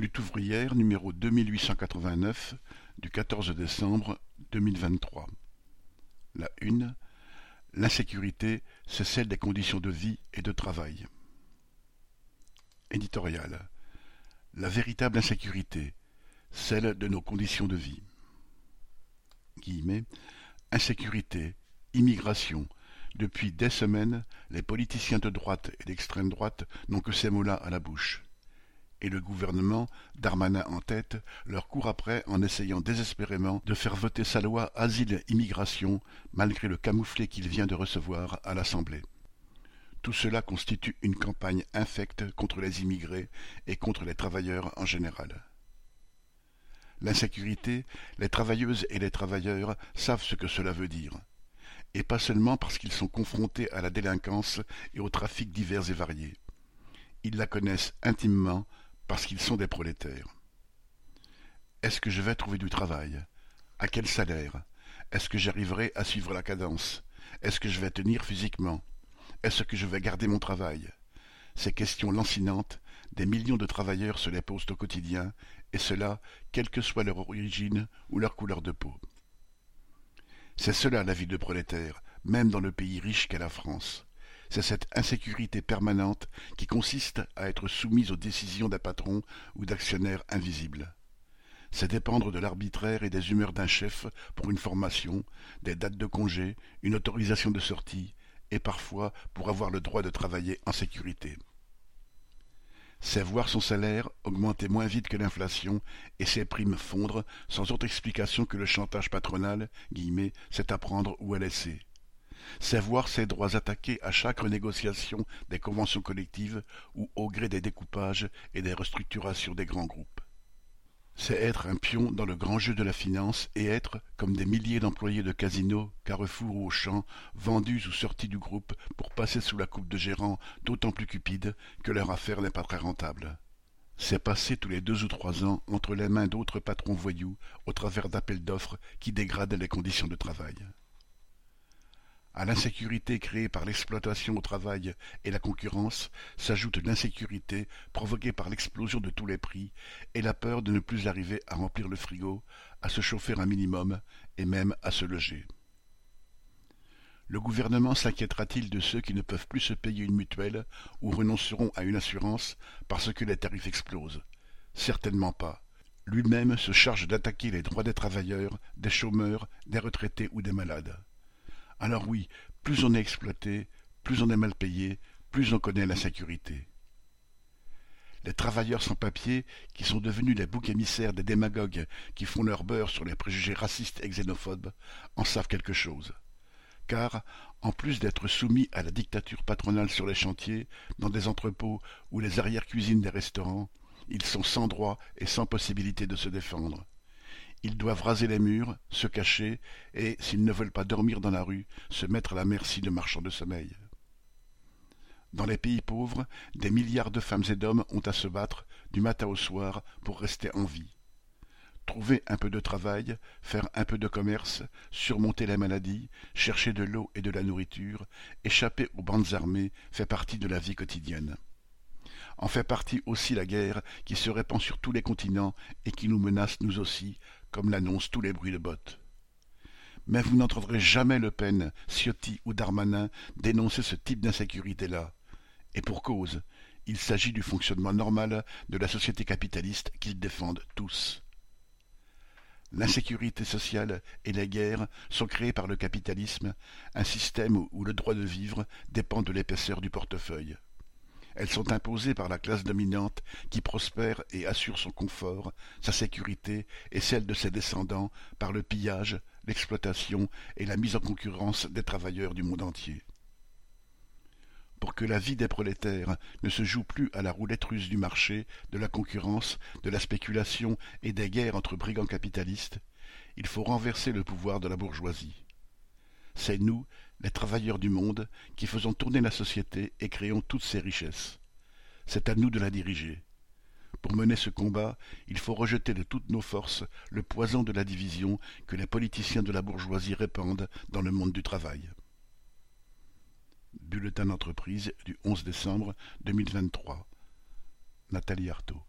Lutte ouvrière numéro deux mille huit cent quatre-vingt-neuf du quatorze décembre deux mille vingt-trois. La une L'insécurité, c'est celle des conditions de vie et de travail. Éditorial. La véritable insécurité, celle de nos conditions de vie. Guillemets, insécurité, immigration. Depuis des semaines, les politiciens de droite et d'extrême droite n'ont que ces mots-là à la bouche et le gouvernement, Darmanin en tête, leur court après en essayant désespérément de faire voter sa loi asile-immigration malgré le camouflet qu'il vient de recevoir à l'Assemblée. Tout cela constitue une campagne infecte contre les immigrés et contre les travailleurs en général. L'insécurité, les travailleuses et les travailleurs savent ce que cela veut dire. Et pas seulement parce qu'ils sont confrontés à la délinquance et aux trafics divers et variés. Ils la connaissent intimement parce qu'ils sont des prolétaires. Est-ce que je vais trouver du travail? À quel salaire? Est-ce que j'arriverai à suivre la cadence? Est-ce que je vais tenir physiquement? Est-ce que je vais garder mon travail? Ces questions lancinantes, des millions de travailleurs se les posent au quotidien, et cela, quelle que soit leur origine ou leur couleur de peau. C'est cela la vie de prolétaire, même dans le pays riche qu'est la France c'est cette insécurité permanente qui consiste à être soumise aux décisions d'un patron ou d'actionnaires invisibles. C'est dépendre de l'arbitraire et des humeurs d'un chef pour une formation, des dates de congé, une autorisation de sortie, et parfois pour avoir le droit de travailler en sécurité. C'est voir son salaire augmenter moins vite que l'inflation et ses primes fondre sans autre explication que le chantage patronal, guillemets, c'est à prendre ou à laisser c'est voir ses droits attaqués à chaque renégociation des conventions collectives ou au gré des découpages et des restructurations des grands groupes. C'est être un pion dans le grand jeu de la finance et être, comme des milliers d'employés de casinos, Carrefour ou Auchan, vendus ou sortis du groupe pour passer sous la coupe de gérants d'autant plus cupides que leur affaire n'est pas très rentable. C'est passer tous les deux ou trois ans entre les mains d'autres patrons voyous au travers d'appels d'offres qui dégradent les conditions de travail. À l'insécurité créée par l'exploitation au travail et la concurrence s'ajoute l'insécurité provoquée par l'explosion de tous les prix et la peur de ne plus arriver à remplir le frigo, à se chauffer un minimum et même à se loger. Le gouvernement s'inquiétera-t-il de ceux qui ne peuvent plus se payer une mutuelle ou renonceront à une assurance parce que les tarifs explosent? Certainement pas. Lui-même se charge d'attaquer les droits des travailleurs, des chômeurs, des retraités ou des malades. Alors oui, plus on est exploité, plus on est mal payé, plus on connaît l'insécurité. Les travailleurs sans papier, qui sont devenus les boucs émissaires des démagogues qui font leur beurre sur les préjugés racistes et xénophobes, en savent quelque chose. Car, en plus d'être soumis à la dictature patronale sur les chantiers, dans des entrepôts ou les arrière-cuisines des restaurants, ils sont sans droit et sans possibilité de se défendre. Ils doivent raser les murs, se cacher, et, s'ils ne veulent pas dormir dans la rue, se mettre à la merci de marchands de sommeil. Dans les pays pauvres, des milliards de femmes et d'hommes ont à se battre, du matin au soir, pour rester en vie. Trouver un peu de travail, faire un peu de commerce, surmonter les maladies, chercher de l'eau et de la nourriture, échapper aux bandes armées fait partie de la vie quotidienne. En fait partie aussi la guerre qui se répand sur tous les continents et qui nous menace nous aussi, comme l'annoncent tous les bruits de bottes. Mais vous n'entendrez jamais Le Pen, Ciotti ou Darmanin dénoncer ce type d'insécurité-là. Et pour cause, il s'agit du fonctionnement normal de la société capitaliste qu'ils défendent tous. L'insécurité sociale et les guerres sont créées par le capitalisme, un système où le droit de vivre dépend de l'épaisseur du portefeuille. Elles sont imposées par la classe dominante qui prospère et assure son confort, sa sécurité et celle de ses descendants par le pillage, l'exploitation et la mise en concurrence des travailleurs du monde entier. Pour que la vie des prolétaires ne se joue plus à la roulette russe du marché, de la concurrence, de la spéculation et des guerres entre brigands capitalistes, il faut renverser le pouvoir de la bourgeoisie. C'est nous, les travailleurs du monde, qui faisons tourner la société et créons toutes ces richesses. C'est à nous de la diriger. Pour mener ce combat, il faut rejeter de toutes nos forces le poison de la division que les politiciens de la bourgeoisie répandent dans le monde du travail. Bulletin d'entreprise du 11 décembre 2023. Nathalie Artaud.